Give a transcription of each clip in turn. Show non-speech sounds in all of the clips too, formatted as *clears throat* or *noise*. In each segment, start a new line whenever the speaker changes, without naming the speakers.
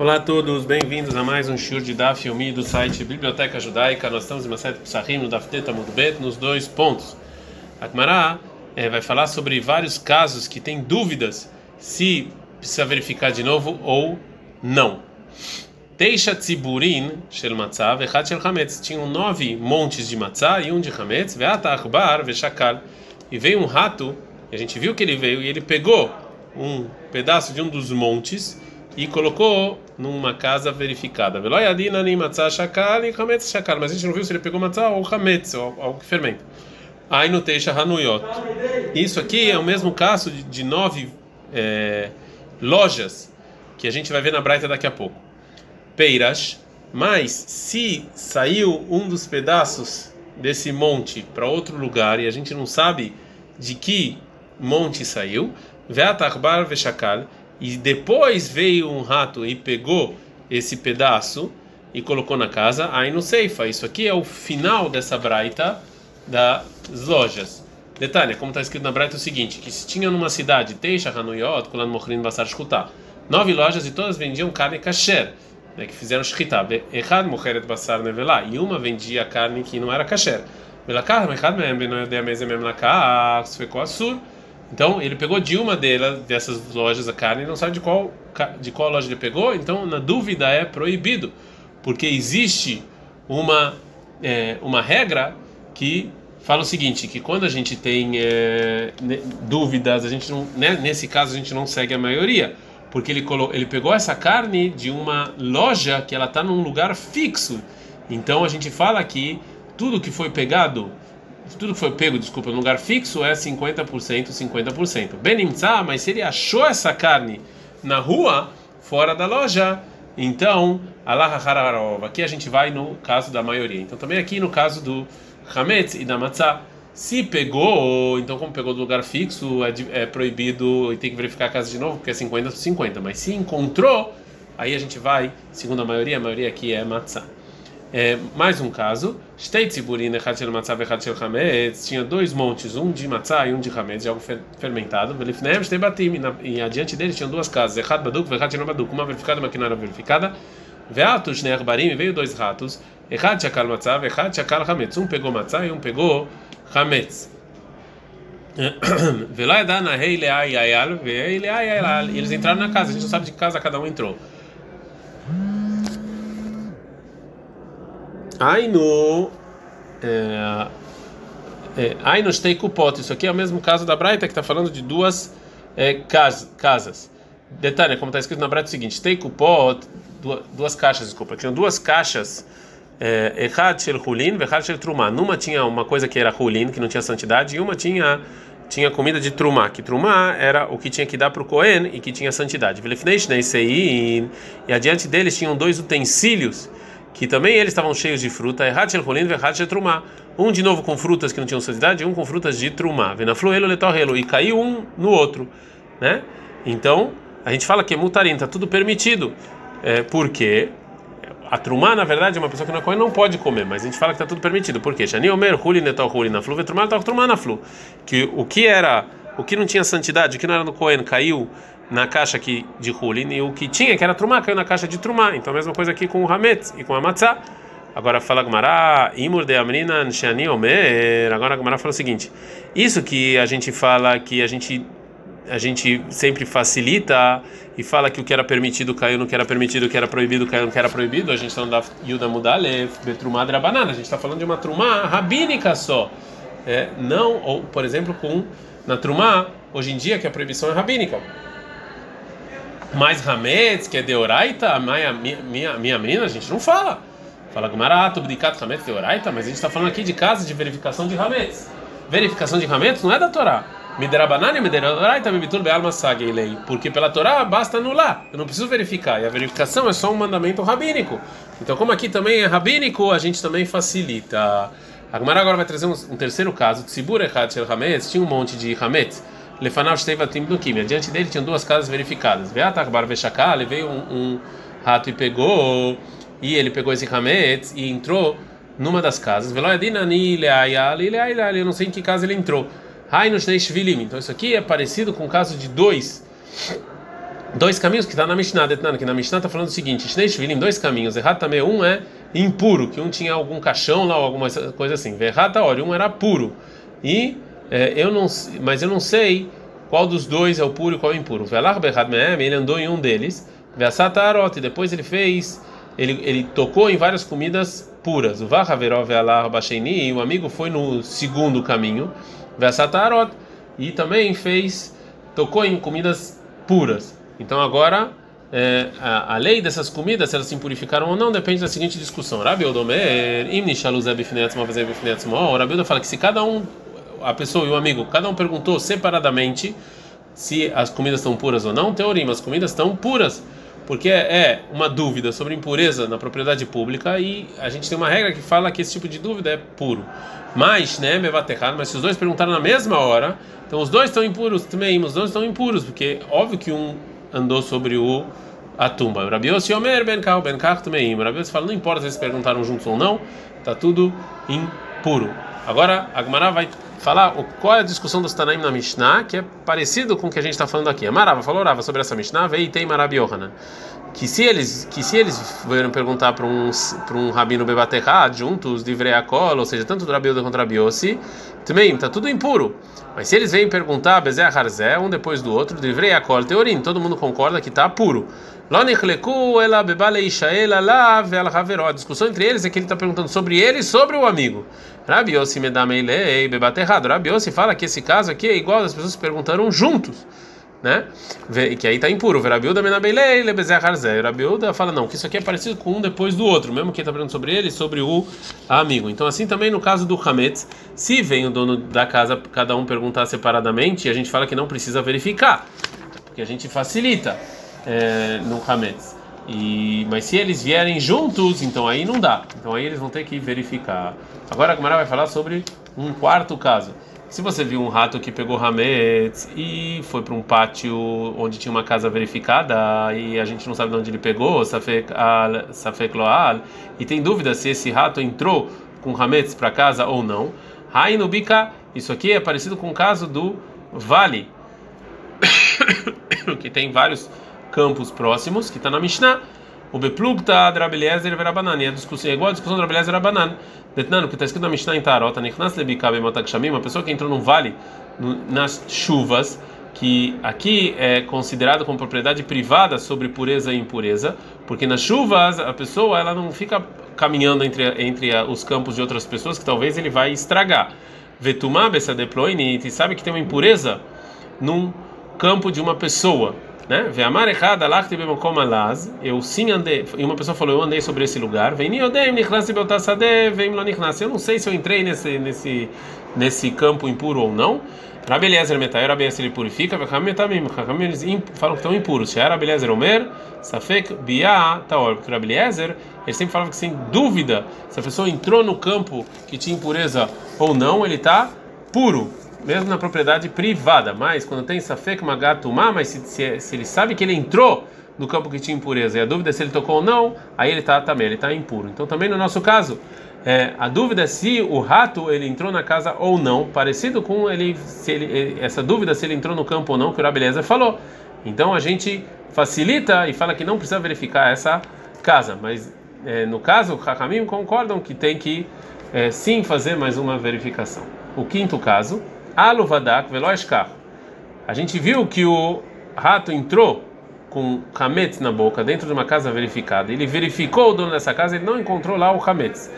Olá a todos, bem-vindos a mais um shur de Daf Yomi do site Biblioteca Judaica. Nós estamos em Maset Psachim, no Daf Teta Mudbet, nos dois pontos. A é, vai falar sobre vários casos que tem dúvidas se precisa verificar de novo ou não. Teisha Tziburin Shel Matzah Vechat Shel Hametz. Tinham nove montes de matzah e um de Hametz. Veata Achbar Veshakal. E veio um rato, a gente viu que ele veio, e ele pegou um pedaço de um dos montes e colocou numa casa verificada. Mas a gente não viu se ele pegou matzah ou hametz, ou algo que fermenta. Aí no teixa hanuyot. Isso aqui é o mesmo caso de, de nove é, lojas que a gente vai ver na Braita daqui a pouco. Peiras, mas se saiu um dos pedaços desse monte para outro lugar e a gente não sabe de que monte saiu, ve'atarbar veshakal, e depois veio um rato e pegou esse pedaço e colocou na casa, aí no Seifa. Isso aqui é o final dessa braita das lojas. Detalhe, como está escrito na braita é o seguinte, que se tinha numa cidade, Teixa, Hanuyot, Kulan Mochrin, Basar, Shkuta, nove lojas e todas vendiam carne kasher, né, que fizeram shkita, Echad Mocheret Basar Nevelá, e uma vendia carne que não era kasher. Velakar, Echad Mem, Benoyodea Mezem Mem Lakar, Sfeko Asur, então ele pegou de uma delas, dessas lojas a carne, não sabe de qual de qual loja ele pegou. Então na dúvida é proibido, porque existe uma é, uma regra que fala o seguinte, que quando a gente tem é, dúvidas, a gente não, né, nesse caso a gente não segue a maioria, porque ele colocou, ele pegou essa carne de uma loja que ela está num lugar fixo. Então a gente fala que tudo que foi pegado tudo que foi pego, desculpa, no lugar fixo é 50%, 50%. Benimtzá, mas se ele achou essa carne na rua, fora da loja, então, Allah Hararov. Aqui a gente vai no caso da maioria. Então, também aqui no caso do Hametz e da Matzah. Se pegou, então, como pegou do lugar fixo, é, é proibido e tem que verificar a casa de novo, porque é 50 por 50. Mas se encontrou, aí a gente vai, segundo a maioria, a maioria aqui é Matzah. É, mais um caso, tinha dois montes, um de matzah e um de hametz, de algo fermentado. E adiante deles tinham duas casas, uma verificada uma que não era verificada. Veio dois ratos, echad shakal matzah, echad hametz. Um pegou matzah e um pegou hametz. *coughs* Eles entraram na casa, a gente não sabe de que casa cada um entrou. Ainu. É, é, Ainu Steikupot. Isso aqui é o mesmo caso da Braita que está falando de duas é, cas, casas. Detalhe, como está escrito na Braita é o seguinte: Steikupot, duas, duas caixas, desculpa. Tinham duas caixas. É, Echad Shel Hulin, Vechad Shel Trumah. Numa tinha uma coisa que era Hulin, que não tinha santidade, e uma tinha tinha comida de trumá, que trumá era o que tinha que dar para o Cohen e que tinha santidade. E adiante deles tinham dois utensílios que também eles estavam cheios de fruta, um de novo com frutas que não tinham santidade, um com frutas de trumá. E caiu um no outro, né? Então, a gente fala que é mutarim, está tudo permitido. É, porque a trumá, na verdade, é uma pessoa que não come não pode comer, mas a gente fala que está tudo permitido. Por quê? Que o que era, o que não tinha santidade, o que não era no Cohen, caiu na caixa aqui de Hulin e o que tinha, que era Trumá, caiu na caixa de Trumá. Então a mesma coisa aqui com o Hametz e com a Matzah. Agora fala Gmará, Imur de Amrina Nshani Omer. Agora a Gmará fala o seguinte: isso que a gente fala que a gente a gente sempre facilita e fala que o que era permitido caiu no que era permitido, o que era proibido caiu no que era proibido. A gente está da Yuda Mudalev, Betrumá Drabanana. A gente está falando de uma Trumá rabínica só. É, não, ou por exemplo, com na Trumá, hoje em dia, que a proibição é rabínica. Mas Hametz, que é Deoraita, minha, minha, minha menina, a gente não fala. Fala Gumarato, Bdikat Hametz Deoraita, mas a gente está falando aqui de casa de verificação de Hametz. Verificação de Hametz não é da Torá. Miderabanani, Mideraita, Bibitur Bealma Sageilei. Porque pela Torá basta anular. Eu não preciso verificar. E a verificação é só um mandamento rabínico. Então, como aqui também é rabínico, a gente também facilita. A Gemara agora vai trazer um, um terceiro caso. Tzibur Echad Shel Hametz, tinha um monte de Hametz. Lefanav Shteivatim do Kim. Diante dele tinham duas casas verificadas. Veshakal, veio um, um rato e pegou, e ele pegou esse Hametz e entrou numa das casas. Eu não sei em que casa ele entrou. Então isso aqui é parecido com o caso de dois dois caminhos que está na Mishnah, que na Mishnah está falando o seguinte: Shnei Shvilim, dois caminhos. Errado também, um é impuro, que um tinha algum caixão lá, ou alguma coisa assim. Errado, olha, um era puro. E é, eu não, mas eu não sei qual dos dois é o puro e qual é o impuro. Velar Berrad Mehem, ele andou em um deles. E depois ele fez, ele, ele tocou em várias comidas puras. O Vahaverov Vealar Bacheini, o amigo foi no segundo caminho. E também fez, tocou em comidas puras. Então agora é, a, a, lei dessas comidas, se elas se impurificaram ou não, depende da seguinte discussão. Rabi Odomer, Imni Shaluzeb Finetzma Vezeb Finetzma. Rabi fala que se cada um, a pessoa e o amigo, cada um perguntou separadamente se as comidas estão puras ou não, teorema, as comidas estão puras. Porque é uma dúvida sobre impureza na propriedade pública e a gente tem uma regra que fala que esse tipo de dúvida é puro. Mas, né, mas se os dois perguntaram na mesma hora, então os dois estão impuros também, os dois estão impuros, porque óbvio que um andou sobre o a tumba. Rabi Yossi Omer Ben Kach Ben Kach também. Rabi Yossi fala, não importa se eles perguntaram juntos ou não, tá tudo impuro. Agora a Gemara vai falar qual é a discussão dos Tanaim na Mishnah, que é parecido com o que a gente está falando aqui. A Marava falou Rava sobre essa Mishnah, veio e tem Marabi. Que se eles que se eles vieram perguntar para um para um rabino Bebaterra juntos de Vreakol, ou seja, tanto do Rabi quanto do Rabi Yossi, também está tudo impuro. Mas se eles vêm perguntar Bezé Harzé, um depois do outro, de Vreakol, Teorim, todo mundo concorda que está puro. A discussão entre eles é que ele está perguntando sobre ele e sobre o amigo. Rabi Yossi Medameilei, bebate errado. Rabi Yossi fala que esse caso aqui é igual as pessoas perguntaram juntos, né? Que aí está impuro. Rabiuda Medameilei, lebezeh harzé. Rabiuda fala não, que isso aqui é parecido com um depois do outro, mesmo que está perguntando sobre ele sobre o amigo. Então assim também no caso do Hametz, se vem o dono da casa, cada um perguntar separadamente, a gente fala que não precisa verificar, porque a gente facilita é, no Hametz. E, mas se eles vierem juntos, então aí não dá. Então aí eles vão ter que verificar. Agora a Gemara vai falar sobre um quarto caso. Se você viu um rato que pegou Hametz e foi para um pátio onde tinha uma casa verificada e a gente não sabe de onde ele pegou, Safek Loal, e tem dúvida se esse rato entrou com Hametz para casa ou não, Hainubika, isso aqui é parecido com o caso do vale, *coughs* que tem vários campos próximos, que está na Mishnah. O Beplug está Drabeliezer Verabanan. E a discussão é igual a discussão Drabeliezer Verabanan. Detnano, que está escrito na Mishnah em Tarot, Nichnas Lebikabe Matak uma pessoa que entrou num vale nas chuvas, que aqui é considerado como propriedade privada sobre pureza e impureza, porque nas chuvas a pessoa ela não fica caminhando entre, entre os campos de outras pessoas que talvez ele vai estragar. Vetumá Bessadeploini, e sabe que tem uma impureza num campo de uma pessoa né? Ve'amar echad alachti b'makom alaz. Eu sim andei. E uma pessoa falou, eu andei sobre esse lugar. Vem niodem nichnasi beotasade vem lo nichnas. Eu não sei se eu entrei nesse nesse nesse campo impuro ou não. Rabi Eliezer metai, Rabi Eliezer ele purifica, Vecham metamim, Chachamim eles falam que estão impuros. Se Rabi Eliezer omer, Safek biá taor. Porque Rabi Eliezer, ele sempre falava que sem dúvida, se a pessoa entrou no campo que tinha impureza ou não, ele está puro mesmo na propriedade privada. Mas quando tem safek magatumá, mas se, se, se, ele sabe que ele entrou no campo que tinha impureza e a dúvida é se ele tocou ou não, aí ele está também, ele está impuro. Então também no nosso caso, é, a dúvida é se o rato ele entrou na casa ou não, parecido com ele, se ele essa dúvida se ele entrou no campo ou não que o Rabeleza falou. Então a gente facilita e fala que não precisa verificar essa casa, mas é, no caso, Hakamim concordam que tem que é, sim fazer mais uma verificação. O quinto caso Aluvadak veloishkar. A gente viu que o rato entrou com hametz na boca dentro de uma casa verificada. Ele verificou o dono dessa casa, ele não encontrou lá o hametz.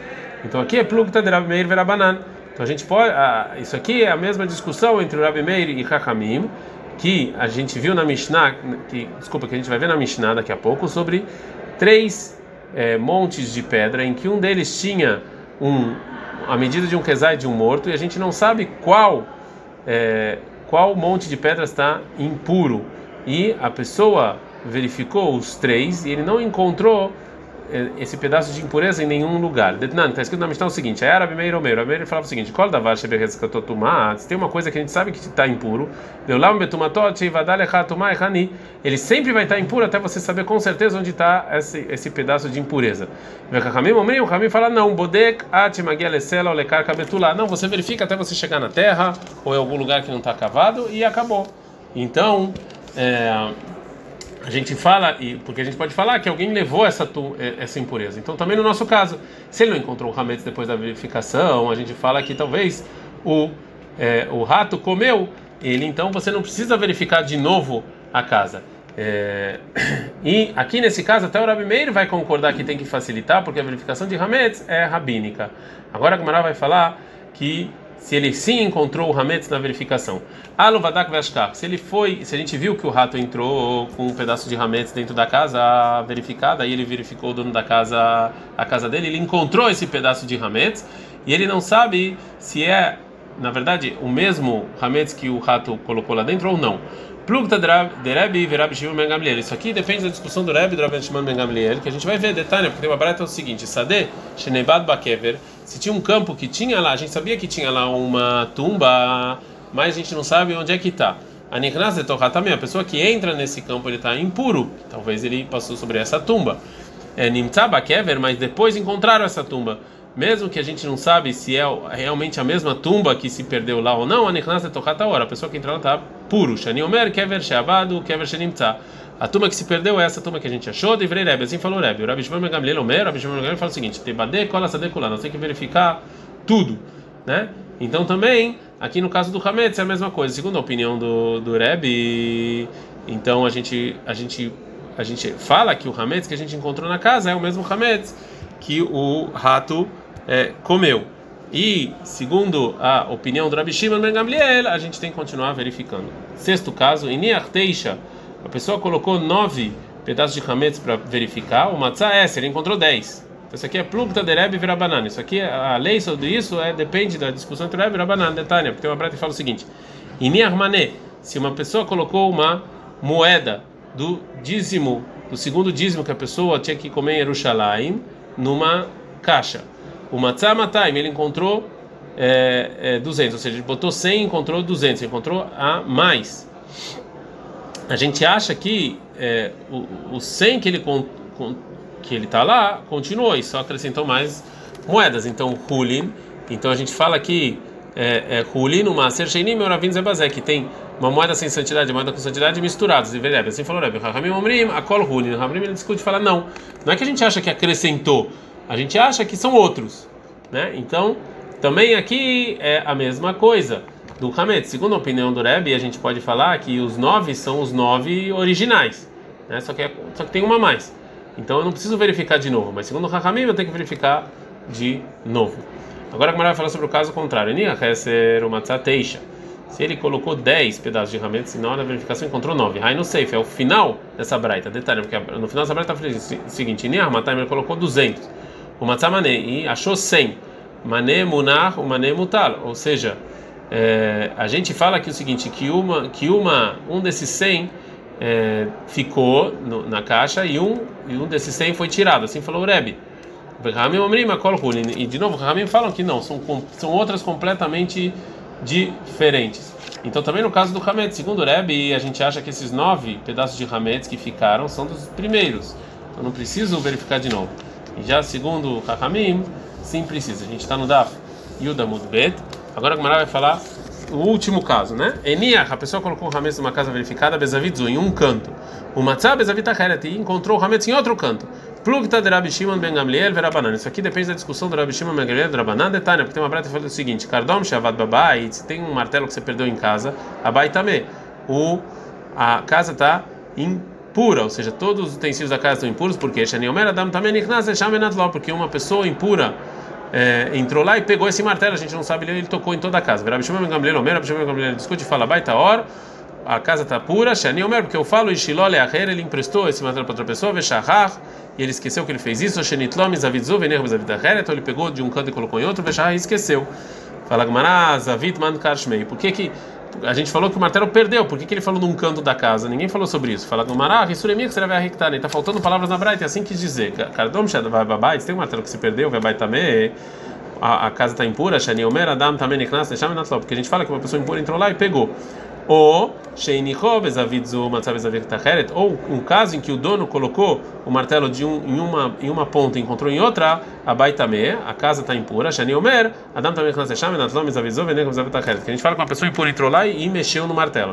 Então aqui é plugta de Rabi verabanan. Então a gente pode, ah, isso aqui é a mesma discussão entre o Rabi Meir e Hakamim, que a gente viu na Mishnah, que desculpa, que a gente vai ver na Mishnah daqui a pouco sobre três é, montes de pedra em que um deles tinha um a medida de um quesai de um morto e a gente não sabe qual é, qual monte de pedras está impuro. E a pessoa verificou os três e ele não encontrou esse pedaço de impureza em nenhum lugar. Detnan, está escrito na Mishnah o seguinte: árabe meio meio. Ele falava o seguinte: Kol davar se tem uma coisa que a gente sabe que está impuro, ele sempre vai estar tá impuro até você saber com certeza onde está esse, esse pedaço de impureza. O Ramim fala: não, bodek Não, você verifica até você chegar na terra ou em algum lugar que não está cavado e acabou. Então, é, a gente fala, e porque a gente pode falar que alguém levou essa, essa impureza. Então, também no nosso caso, se ele não encontrou o hametz depois da verificação, a gente fala que talvez o, é, o rato comeu ele, então você não precisa verificar de novo a casa. É, *clears throat* e aqui nesse caso, até o Rabi Meir vai concordar que tem que facilitar, porque a verificação de Hametz é rabínica. Agora a Gamara vai falar que se ele sim encontrou o Hametz na verificação. Aluvadak Vashkar, se ele foi, se a gente viu que o rato entrou com um pedaço de Hametz dentro da casa verificada, aí ele verificou o dono da casa, a casa dele, ele encontrou esse pedaço de Hametz e ele não sabe se é, na verdade, o mesmo Hametz que o rato colocou lá dentro ou não. Plugta de Rebbe e Rabbi Shimon Ben Gamliel. Isso aqui depende da discussão do Rebbe e do Rabbi Shimon Ben Gamliel, que a gente vai ver detalhe, porque tem uma barata é o seguinte: Sade, Shenebad Bakever, se tinha um campo que tinha lá, a gente sabia que tinha lá uma tumba, mas a gente não sabe onde é que está. A Niknas de também, a pessoa que entra nesse campo, ele está impuro. Talvez ele passou sobre essa tumba. É Nimtza Bakever, mas depois encontraram essa tumba mesmo que a gente não sabe se é realmente a mesma tumba que se perdeu lá ou não, a Nichnas é hora. A pessoa que entra lá está puro. Shani Kever Sheabadu, Kever. A tumba que se perdeu é essa tumba que a gente achou, de Rebbe. Assim falou Rebbe. O Rabbi Shimon Gamliel Omer, o Rabbi Shimon Gamliel fala o seguinte: Tebade, Kola Sadekula. Nós temos que verificar tudo, né? Então também, aqui no caso do Hametz é a mesma coisa. Segundo a opinião do, do Rebbe, então a gente, a gente, a gente fala que o Hametz que a gente encontrou na casa é o mesmo Hametz que o rato é, comeu. E, segundo a opinião do Rabi Shimon Ben Gamliel, a gente tem que continuar verificando. Sexto caso, em Teixa, a pessoa colocou nove pedaços de hametz para verificar, o matzah é, ele encontrou dez. Então, isso aqui é plugta de Rebbe banana. Isso aqui, a lei sobre isso é, depende da discussão entre Rebbe e banana. detalhe, porque tem uma breta fala o seguinte: em Mané, se uma pessoa colocou uma moeda do dízimo, do segundo dízimo que a pessoa tinha que comer em Jerusalém, numa caixa. O Matzah Mataim, ele encontrou é, é, 200, ou seja, ele botou 100 e encontrou 200, encontrou a mais. A gente acha que é, o, o 100 que ele que ele está lá continuou e só acrescentou mais moedas. Então, Hulin, então a gente fala que é, é, Hulin, uma Sersheinim, Oravin Zebazé, que tem uma moeda sem santidade e moeda com santidade misturadas. E assim falou Rebbe, Rahamim Omrim, Akol Hulin. Rahamim ele discute e fala: não, não é que a gente acha que acrescentou a gente acha que são outros, né? Então, também aqui é a mesma coisa do Hamed. Segundo a opinião do Rebbe, a gente pode falar que os nove são os nove originais, né? Só que, é, só que tem uma mais. Então eu não preciso verificar de novo, mas segundo o Hakamim eu tenho que verificar de novo. Agora a Gemara vai falar sobre o caso contrário. Se ele colocou 10 pedaços de Hametz e na hora da verificação encontrou 9. Rai no safe, é o final dessa braita. Detalhe, porque no final dessa braita está o seguinte: Niar Matai ele colocou 200 o matzamane e achou 100. Mané munar, o mané mutal. Ou seja, é, a gente fala aqui o seguinte, que uma, que uma, um desses 100 é, ficou no, na caixa e um, e um desses 100 foi tirado. Assim falou o Rebbe. E de novo, Ramim falam que não, são, são outras completamente diferentes. Então, também no caso do Hametz, segundo o Rebbe, a gente acha que esses nove pedaços de Hametz que ficaram são dos primeiros. Então, não preciso verificar de novo. E já segundo o Kakamim, sim precisa. A gente está no Daf Yuda Mudbet. Agora a Gemara vai falar o último caso, né? Eniach, a pessoa colocou o Hametz numa casa verificada, Bezavitzu, em um canto. O Matzah Bezavitacheret, encontrou o Hametz em outro canto. Plugta de Rabi Shimon ben Gamliel verabanan. Isso aqui depende da discussão do Rabi Shimon ben Gamliel verabanan detalhe, porque tem uma breta que fala o seguinte: Kardom shavad babai, se tem um martelo que você perdeu em casa, abai. O a casa está em pura, ou seja, todos os utensílios da casa estão impuros, porque porque uma pessoa impura é, entrou lá e pegou esse martelo, a gente não sabe, ele tocou em toda a casa. Gamliel discute e fala, baita hor, a casa está pura, Shani Omer, porque eu falo, Ishilole Aher, ele emprestou esse martelo para outra pessoa, Veshahar, e ele esqueceu que ele fez isso, Shenitlom, Zavidzu, Vener, Zavidaher, então ele pegou de um canto e colocou em outro, Veshahar esqueceu. Fala Gmará, Zavit Man Karshmei, por que que a gente falou que o martelo perdeu. Por que, que ele falou num canto da casa? Ninguém falou sobre isso. Fala no Mará, você vai arrectar. Está faltando palavras na Braita, é assim quis dizer. Cardom Shadabai, tem um martelo que se perdeu, vai também. A, casa está impura, Shani Omer, Adam também Niknas, porque a gente fala que uma pessoa impura entrou lá e pegou. Ou ou um caso em que o dono colocou o martelo de um, em, uma, em uma ponta e encontrou em outra, a baitame, a casa está impura, Shani Omer, Adam também avisou, que a gente fala que uma pessoa impura entrou lá e, mexeu no martelo.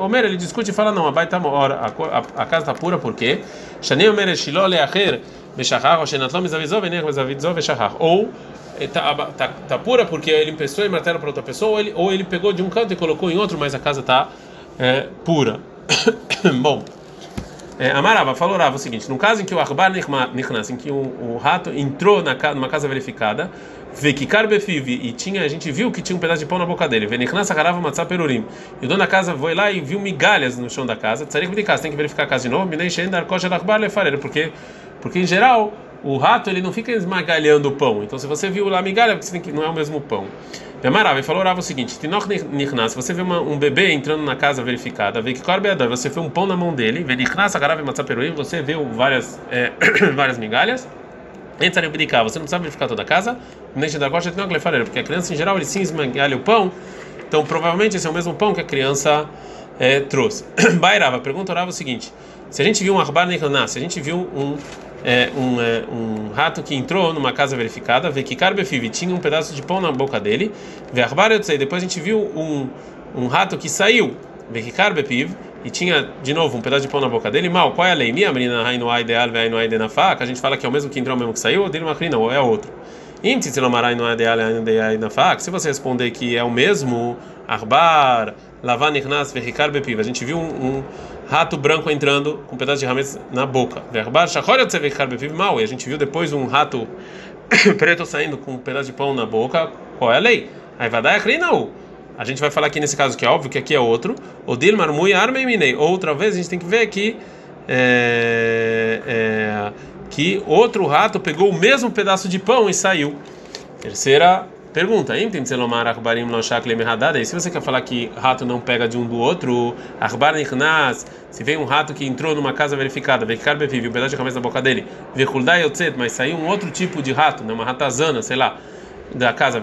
Omer, ele discute e fala: não, a baitame, a, a, a casa está pura porque Shani Omer, Shilo Leacher, Beshachar, ou Shenatlom avisou, ou está tá, tá pura porque ele emprestou o martelo para outra pessoa, ou ele, ou ele pegou de um canto e colocou em outro, mas a casa está é, pura. *coughs* Bom, é, Amarava falou o seguinte: no caso em que o Arbar Nichnas, em que o, o, rato entrou na, numa casa verificada, Vekikar Befiv, e tinha, a gente viu que tinha um pedaço de pão na boca dele, Venichnas Harava Matzah Perurim, e o dono da casa foi lá e viu migalhas no chão da casa, Tsarik Bdikas, tem que verificar a casa de novo, Minei porque, porque em geral o rato ele não fica esmagalhando o pão. Então, se você viu lá migalha, você tem que não é o mesmo pão. Demarava e falou orava o seguinte: Nichnas, você vê uma, um bebê entrando na casa verificada, vê que corbeador, você vê um pão na mão dele, vê você vê várias, é, *coughs* várias migalhas. Entra no você não precisa verificar toda a casa, nem da costa porque a criança em geral ele sim esmagalha o pão, então provavelmente esse é o mesmo pão que a criança é, trouxe. *coughs* Bairava, pergunta orava o seguinte: se a gente viu um arbar se a gente viu um é, um, é, um, rato que entrou numa casa verificada, vê que Carbefiv tinha um pedaço de pão na boca dele, vê depois a gente viu um, um rato que saiu, vê que Carbefiv, e tinha de novo um pedaço de pão na boca dele, mal, qual é a lei? Minha menina Rainoai ideal, Rainoai de na faca, a gente fala que é o mesmo que entrou, o mesmo que saiu, ou dele uma crina, ou é outro. Se você responder que é o mesmo, Arbar, Lavan Irnas, Verricar Bepiv, a gente viu um, um rato branco entrando com um pedaço de rames na boca. Mal, e a gente viu depois um rato *coughs* preto saindo com um pedaço de pão na boca. Qual é a lei? Aí vai dar. A gente vai falar aqui nesse caso que é óbvio que aqui é outro. O Dilmar Mui Armeiminei. Outra vez a gente tem que ver que é, é, que outro rato pegou o mesmo pedaço de pão e saiu. Terceira Pergunta, e se você quer falar que rato não pega de um do outro, se vem um rato que entrou numa casa verificada, vive um pedaço de cabeça na boca dele, mas saiu um outro tipo de rato, né, uma ratazana, sei lá, da casa,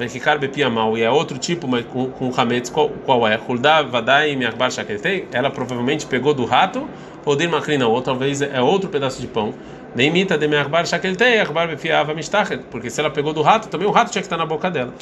mal e é outro tipo, mas com, com qual, qual é? Ela provavelmente pegou do rato, ou macrina, ou talvez é outro pedaço de pão. Neimita de me'arbar shakeltei, arbar befiava mistachet. Porque se ela pegou do rato, também o rato tinha que estar na boca dela.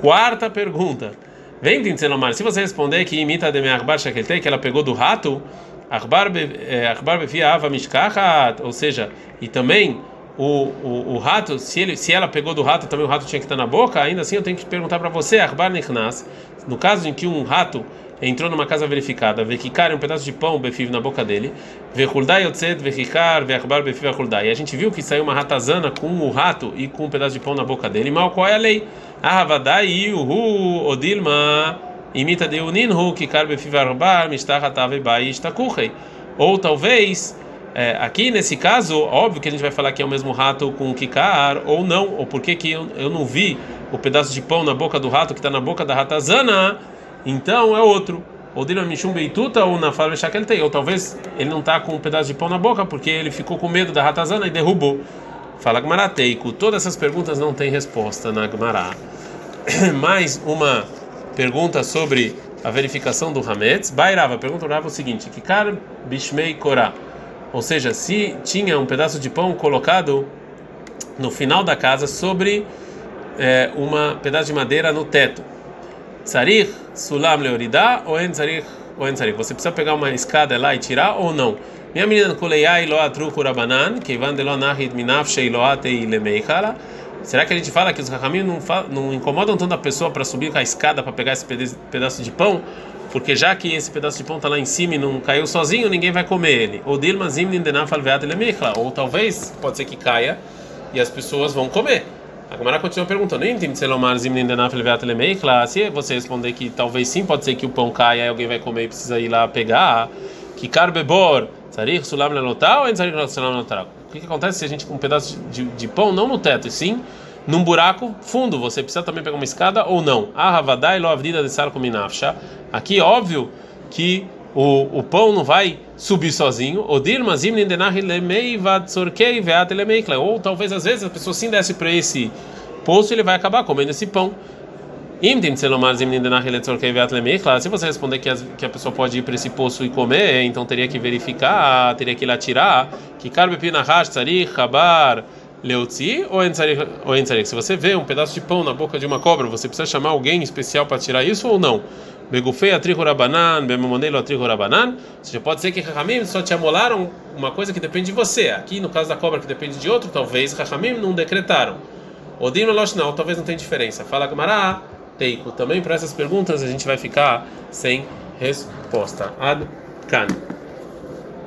Quarta pergunta. Vem, Tinselomar, se você responder que imita de me'arbar shakeltei, que ela pegou do rato, arbar eh, befiava mistachet, ou seja, e também o, o, o, rato, se, ele, se ela pegou do rato, também o rato tinha que estar na boca, ainda assim eu tenho que perguntar para você, Arbar Nichnas, no caso em que um rato entrou numa casa verificada, que um pedaço de pão befiv na boca dele, vê Huldai Yotzet, vê Kikar, vê Akbar befiv Huldai. E a gente viu que saiu uma ratazana com o rato e com um pedaço de pão na boca dele. Mal qual é a lei? Ahavadai Uhu Odilma imita de Uninhu, Kikar befiv Akbar, Mistachatave Bai Istakuchei. Ou talvez. É, aqui nesse caso, óbvio que a gente vai falar que é o mesmo rato com Kikar, ou não, ou por que eu, eu não vi o pedaço de pão na boca do rato que está na boca da ratazana então é outro. Ou Dila Mishum Beituta ou na Fala tem. Ou talvez ele não está com um pedaço de pão na boca porque ele ficou com medo da ratazana e derrubou. Fala Gmará Teico. Todas essas perguntas não têm resposta na Gmará. *clears throat* Mais uma pergunta sobre a verificação do Hametz. Bairava, pergunta o seguinte: Kikar Bishmei Korá. Ou seja, se tinha um pedaço de pão colocado no final da casa sobre é, uma pedaço de madeira no teto. Tsarich sulam leoridá ou en tsarich ou en tsarich. Você precisa pegar uma escada lá e tirar ou não? Minha menina kuleiai lo atruku rabanan, keivan de lo nahid minafshei lo atei lemeikala. Será que a gente fala que os rahamim não, não incomodam tanto a pessoa para subir com a escada para pegar esse pedaço de pão? Porque já que esse pedaço de pão está lá em cima e não caiu sozinho, ninguém vai comer ele. Ou dilma zimnin denafal veat lemeikala. Ou talvez, pode ser que caia e as pessoas vão comer. A Gamara continua perguntando: se você responder que talvez sim, pode ser que o pão caia e alguém vai comer e precisa ir lá pegar. Que carbebor, sulam ou O que, acontece se a gente com um pedaço de, de, pão, não no teto, e sim num buraco fundo? Você precisa também pegar uma escada ou não? Sar Aqui, óbvio que o, o pão não vai subir sozinho. Ou talvez às vezes a pessoa sim desce para esse poço e ele vai acabar comendo esse pão. Se você responder que, que a pessoa pode ir para esse poço e comer, então teria que verificar, teria que ir lá tirar que carbe tzarich chabar leutzi ou entzarik. Se você vê um pedaço de pão na boca de uma cobra, você precisa chamar alguém especial para tirar isso ou não? Begufei atrihu rabanan, bemomonelo atrihu rabanan. Ou seja, pode ser que Rahamim só te amolaram uma coisa que depende de você. Aqui, no caso da cobra que depende de outro, talvez Rahamim não decretaram. Odino Losh não, talvez não tenha diferença. Fala Gamará. Teiko. Também para essas perguntas a gente vai ficar sem resposta. Ad Kan.